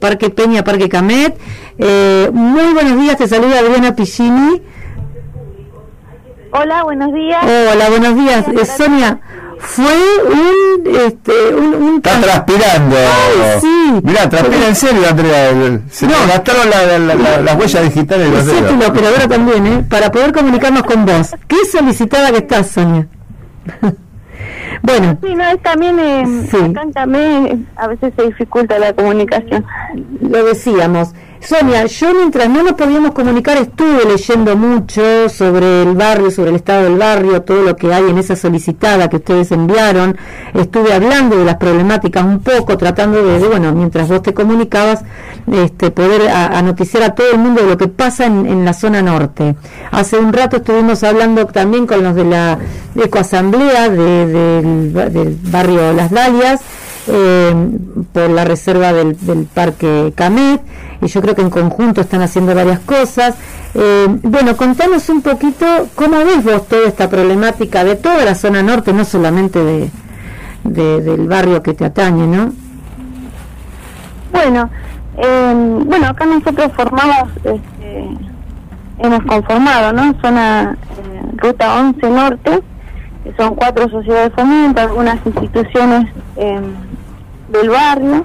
Parque Peña, Parque Camet. Eh, muy buenos días, te saluda Adriana Piccini. Hola, buenos días. Hola, buenos días. Eh, Sonia, fue un, este, un, Está transpirando. Ay, sí. Mira, transpira en serio, Andrea. Se No. gastaron la- la- la- las huellas digitales los la operadora también, ¿eh? Para poder comunicarnos con vos. Qué solicitada que estás, Sonia. Bueno, Sí, no, es también eh, Sí. acá Camé a veces se dificulta la comunicación. lo decíamos. Sonia, yo mientras no nos podíamos comunicar estuve leyendo mucho sobre el barrio, sobre el estado del barrio, todo lo que hay en esa solicitada que ustedes enviaron. Estuve hablando de las problemáticas un poco, tratando de, bueno, mientras vos te comunicabas, este, poder a, a noticiar a todo el mundo de lo que pasa en, la zona norte. Hace un rato estuvimos hablando también con los de la ecoasamblea de- del, del barrio Las Dalias eh, por la reserva del, del Parque Camet y yo creo que en conjunto están haciendo varias cosas. Eh, bueno, contanos un poquito cómo ves vos toda esta problemática de toda la zona norte, no solamente de, de- del barrio que te atañe, ¿no? Bueno, eh, bueno, acá nosotros formamos, este, hemos conformado, ¿no? Zona eh, Ruta 11 Norte, que son cuatro sociedades de fomento, algunas instituciones eh, del barrio,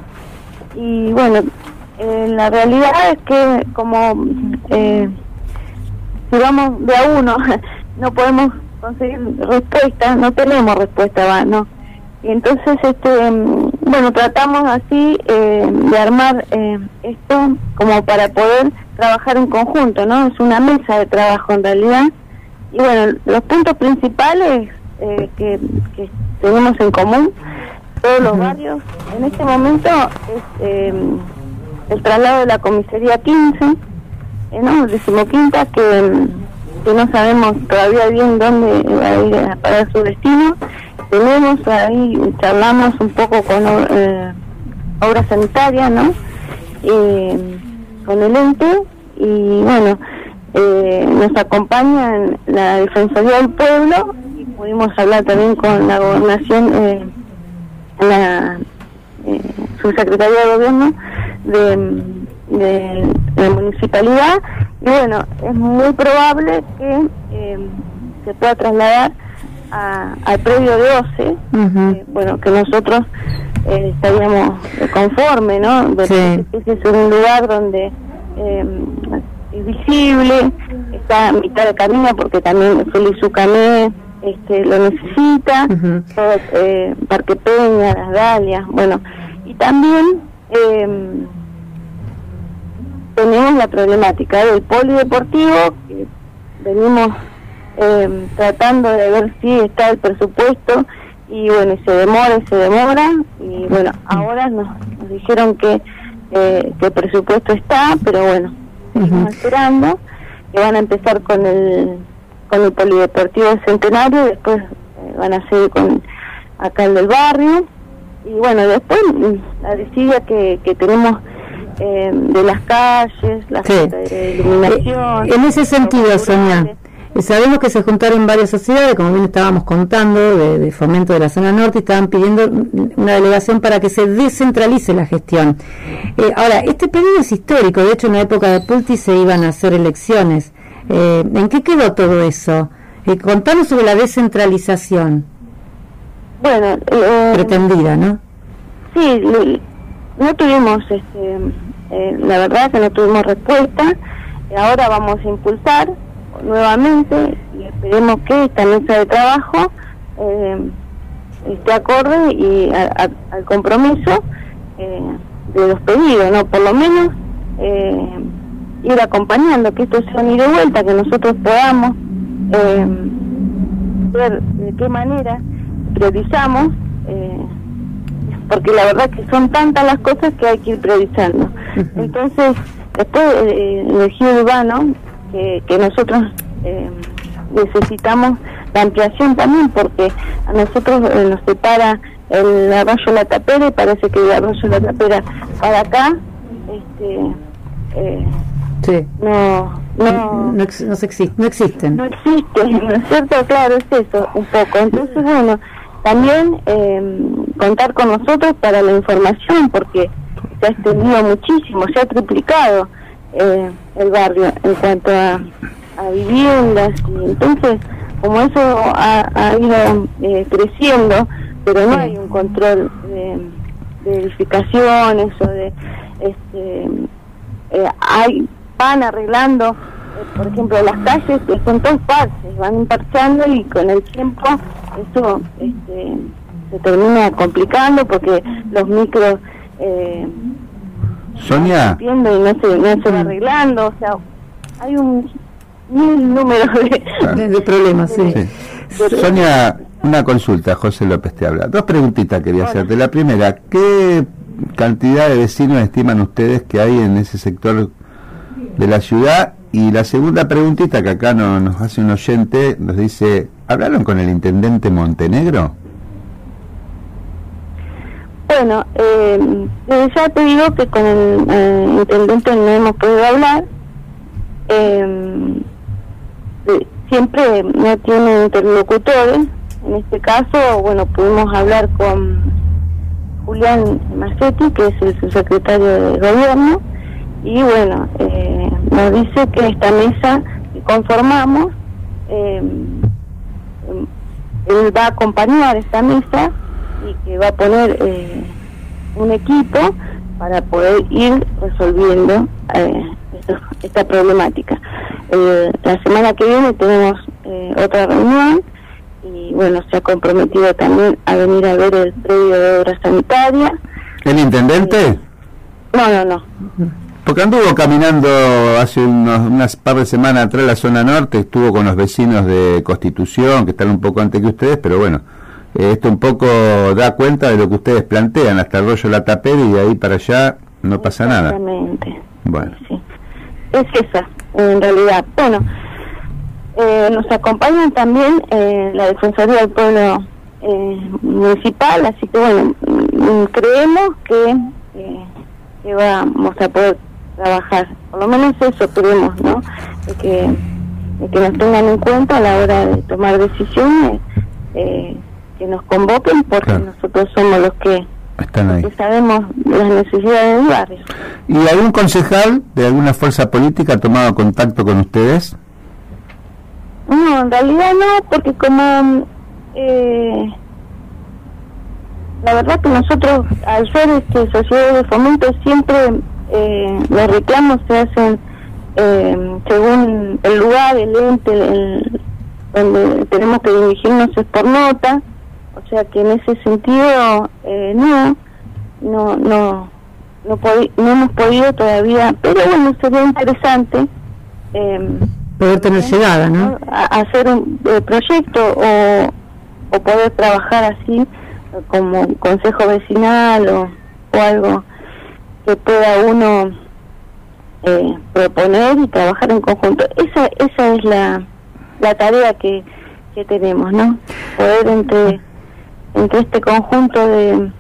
y bueno, eh, la realidad es que como eh, si vamos de a uno, no podemos conseguir respuesta, no tenemos respuesta, va, no. Y entonces, este, mm, bueno, tratamos así eh, de armar eh, esto como para poder trabajar en conjunto, ¿no? Es una mesa de trabajo en realidad. Y bueno, los puntos principales eh, que, que tenemos en común, todos los barrios, en este momento es eh, el traslado de la comisaría 15, eh, ¿no? Decimoquinta, que, no sabemos todavía bien dónde va a ir a parar su destino. Tenemos ahí, charlamos un poco con eh, obra sanitaria, ¿no? Eh, con el ente y bueno, eh, nos acompaña en la Defensoría del Pueblo y pudimos hablar también con la gobernación, eh, la eh, subsecretaría de gobierno de, de la municipalidad y bueno, es muy probable que eh, se pueda trasladar a- al predio de OCE, eh, bueno, que nosotros eh, estaríamos conforme, ¿no? Sí. Ese es un lugar donde eh, es visible, está a mitad de camino porque también Félix Ucamé este, lo necesita, todo, eh, Parque Peña, Las Dalias, bueno, y también eh, tenemos la problemática del polideportivo, que venimos eh, tratando de ver si está el presupuesto y bueno, y se demora y se demora y bueno, ahora nos, nos dijeron que, eh, que el presupuesto está, pero bueno, seguimos Ujú. esperando, que van a empezar con el con el polideportivo centenario, después eh, van a seguir con acá el del barrio y bueno, después mm, la desidia que, que tenemos eh, de las calles, la Sí. de iluminación. Eh, en ese sentido, Sonia, sabemos que se juntaron varias sociedades, como bien estábamos contando, de, de fomento de la zona norte, y estaban pidiendo una delegación para que se descentralice la gestión. Eh, ahora, este periodo es histórico, de hecho en la época de Pulti se iban a hacer elecciones. Eh, ¿En qué quedó todo eso? Eh, contanos sobre la descentralización Bueno, eh, pretendida, ¿no? Sí, no tuvimos, este, eh, la verdad que no tuvimos respuesta. Eh, Ahora vamos a impulsar nuevamente y esperemos que esta mesa de trabajo eh, esté acorde y a- a- al compromiso eh, de los pedidos, ¿no? Por lo menos eh, ir acompañando, que esto sea un ida y vuelta, que nosotros podamos eh, ver de qué manera priorizamos. Eh, porque la verdad que son tantas las cosas que hay que ir priorizando. Entonces, después eh, energía urbano, que, que nosotros eh, necesitamos la ampliación también, porque a nosotros eh, nos separa el arroyo La Tapera y parece que el arroyo La Tapera para acá este, eh, Sí. no, no, No, ex- no se no existen. no existe, ¿no es cierto? Claro, es eso, un poco. Entonces, bueno, también eh, contar con nosotros para la información, porque se ha extendido muchísimo, se ha triplicado eh, el barrio en cuanto a, a viviendas y entonces como eso ha, ha ido eh, creciendo, pero no hay un control de, de edificaciones o de este eh, hay van arreglando eh, por ejemplo las calles que son todos parches van emparchando y con el tiempo eso este, se termina complicando porque los micros eh, Sonia, rompiendo y no se, no se va arreglando o sea hay un mil números de, De, de problemas, sí. sí. Sonia, una consulta, José López te habla. Dos preguntitas quería hacerte. La primera, ¿qué cantidad de vecinos estiman ustedes que hay en ese sector de la ciudad? Y la segunda preguntita que acá no- nos hace un oyente, nos dice, ¿hablaron con el intendente Montenegro? Bueno, eh, ya te digo que con el intendente no hemos podido hablar. Eh, siempre no tiene interlocutores. En este caso, bueno, pudimos hablar con Julián Marcetti, que es el subsecretario de gobierno, y bueno, eh, nos dice que esta mesa que conformamos, eh, él va a acompañar esta mesa y que va a poner eh, un equipo para poder ir resolviendo eh, esto- esta problemática. Eh, la semana que viene tenemos eh, otra reunión y bueno, se ha comprometido también a venir a ver el predio de obra sanitaria. ¿El intendente? No, no, no. Porque anduvo caminando hace unos, unas par de semanas atrás la zona norte, estuvo con los vecinos de Constitución, que están un poco antes que ustedes, pero bueno, eh, esto un poco da cuenta de lo que ustedes plantean, hasta el rollo La Tapera y de ahí para allá no pasa nada. Exactamente. Bueno, Sí. Es esa, en realidad. Bueno, eh, nos acompañan también eh, la Defensoría del Pueblo eh, Municipal, así que bueno, mm, creemos que, eh, que vamos a poder trabajar, por lo menos eso creemos, ¿no? De que, de que nos tengan en cuenta a la hora de tomar decisiones, eh, que nos convoquen, porque Claro. nosotros somos los que, están ahí. que sabemos las necesidades del barrio. ¿Y algún concejal de alguna fuerza política ha tomado contacto con ustedes? No, en realidad no, porque como eh, la verdad que nosotros al ser este sociedad de fomento siempre eh, los reclamos se hacen eh, según el lugar, el ente, donde tenemos que dirigirnos es por nota, o sea que en ese sentido eh, no, no, no, no, no hemos podido todavía, pero bueno sería interesante. Eh, Poder tener llegada, ¿no? hacer un eh, proyecto o, o poder trabajar así como consejo vecinal o, o algo que pueda uno eh, proponer y trabajar en conjunto. Esa esa es la, la tarea que, que tenemos, ¿no? Poder entre entre este conjunto de,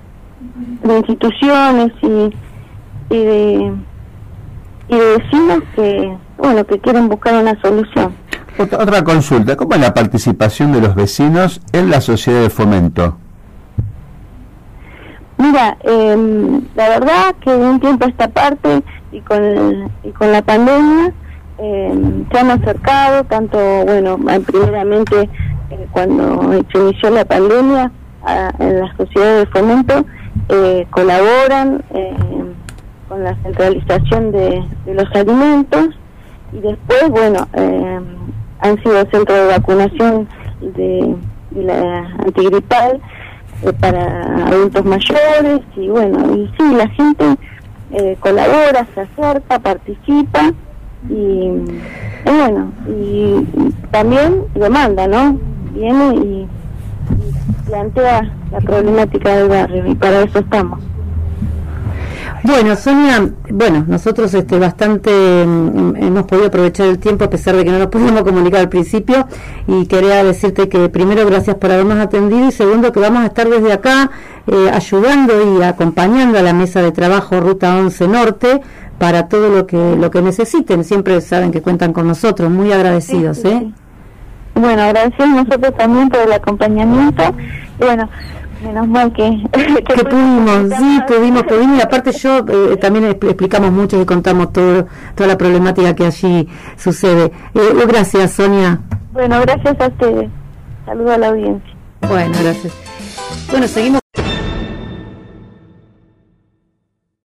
de instituciones y, y de y de vecinos que bueno que quieren buscar una solución. Otra, otra consulta, ¿cómo es la participación de los vecinos en la sociedad de fomento? Mira, eh, la verdad que de un tiempo a esta parte y con, el- y con la pandemia eh, se han acercado tanto, bueno, primeramente eh, cuando se inició la pandemia a- en la sociedad de fomento eh, colaboran eh, con la centralización de, de los alimentos y después, bueno, eh, han sido centros de vacunación de, la antigripal eh, para adultos mayores y bueno, y sí, la gente eh, colabora, se acerca, participa y, y bueno, y, y también demanda, ¿no? Viene y, y plantea la problemática del barrio y para eso estamos. Bueno, Sonia, bueno, nosotros este bastante mm, hemos podido aprovechar el tiempo a pesar de que no nos pudimos comunicar al principio y quería decirte que primero gracias por habernos atendido y segundo que vamos a estar desde acá eh, ayudando y acompañando a la mesa de trabajo Ruta 11 Norte para todo lo que lo que necesiten. Siempre saben que cuentan con nosotros, muy agradecidos, Sí, sí, ¿eh? Bueno, agradecemos nosotros también por el acompañamiento. Bueno, Menos mal que, que, pudimos, sí, pudimos, pudimos. Y aparte yo eh, también explicamos mucho y contamos todo, toda la problemática que allí sucede. Eh, gracias, Sonia. Bueno, gracias a ustedes. Saludo a la audiencia. Bueno, gracias. Bueno, seguimos.